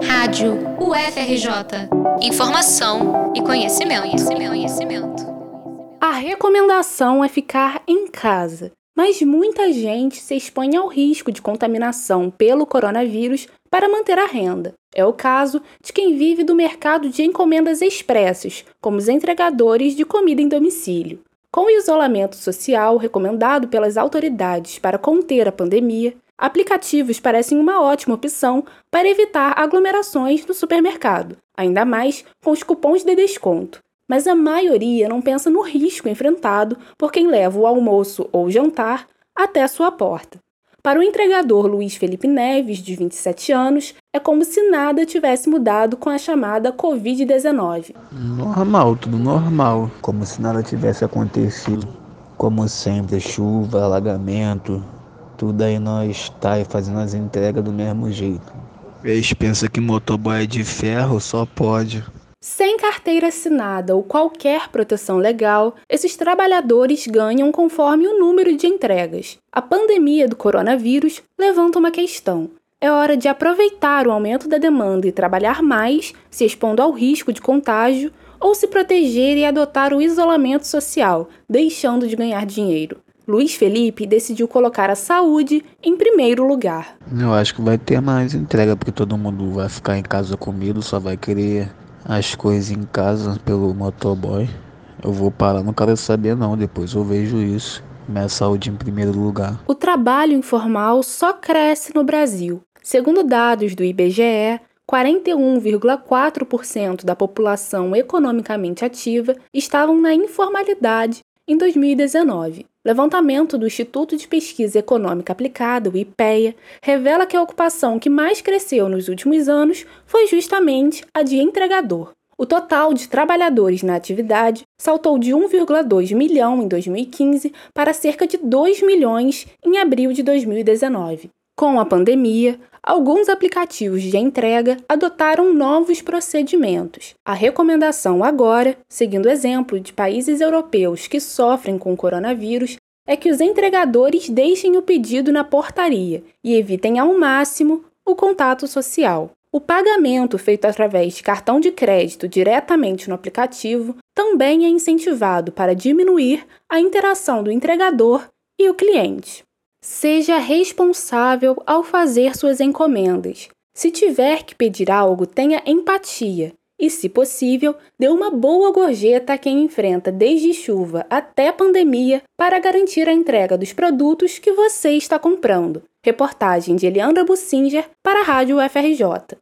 Rádio UFRJ. Informação e conhecimento, conhecimento, conhecimento. A recomendação é ficar em casa, mas muita gente se expõe ao risco de contaminação pelo coronavírus para manter a renda. É o caso de quem vive do mercado de encomendas expressos, como os entregadores de comida em domicílio. Com o isolamento social recomendado pelas autoridades para conter a pandemia, aplicativos parecem uma ótima opção para evitar aglomerações no supermercado, ainda mais com os cupons de desconto. Mas a maioria não pensa no risco enfrentado por quem leva o almoço ou jantar até sua porta. Para o entregador Luiz Felipe Neves, de 27 anos, é como se nada tivesse mudado com a chamada Covid-19. Normal, tudo normal, como se nada tivesse acontecido. Como sempre, chuva, alagamento, tudo aí nós tá aí fazendo as entregas do mesmo jeito. Eles pensam que motoboy é de ferro, só pode. Sem carteira assinada ou qualquer proteção legal, esses trabalhadores ganham conforme o número de entregas. A pandemia do coronavírus levanta uma questão. É hora de aproveitar o aumento da demanda e trabalhar mais, se expondo ao risco de contágio, ou se proteger e adotar o isolamento social, deixando de ganhar dinheiro. Luiz Felipe decidiu colocar a saúde em primeiro lugar. Eu acho que vai ter mais entrega, porque todo mundo vai ficar em casa comigo, só vai querer as coisas em casa pelo motoboy. Eu vou parar, não quero saber não, depois eu vejo isso. Minha saúde em primeiro lugar. O trabalho informal só cresce no Brasil. Segundo dados do IBGE, 41,4% da população economicamente ativa estavam na informalidade em 2019. Levantamento do Instituto de Pesquisa Econômica Aplicada, o IPEA, revela que a ocupação que mais cresceu nos últimos anos foi justamente a de entregador. O total de trabalhadores na atividade saltou de 1,2 milhão em 2015 para cerca de 2 milhões em abril de 2019. Com a pandemia, alguns aplicativos de entrega adotaram novos procedimentos. A recomendação agora, seguindo o exemplo de países europeus que sofrem com o coronavírus, é que os entregadores deixem o pedido na portaria e evitem ao máximo o contato social. O pagamento feito através de cartão de crédito diretamente no aplicativo também é incentivado para diminuir a interação do entregador e o cliente. Seja responsável ao fazer suas encomendas. Se tiver que pedir algo, tenha empatia e, se possível, dê uma boa gorjeta a quem enfrenta desde chuva até pandemia para garantir a entrega dos produtos que você está comprando. Reportagem de Eliandra Bussinger para a Rádio UFRJ.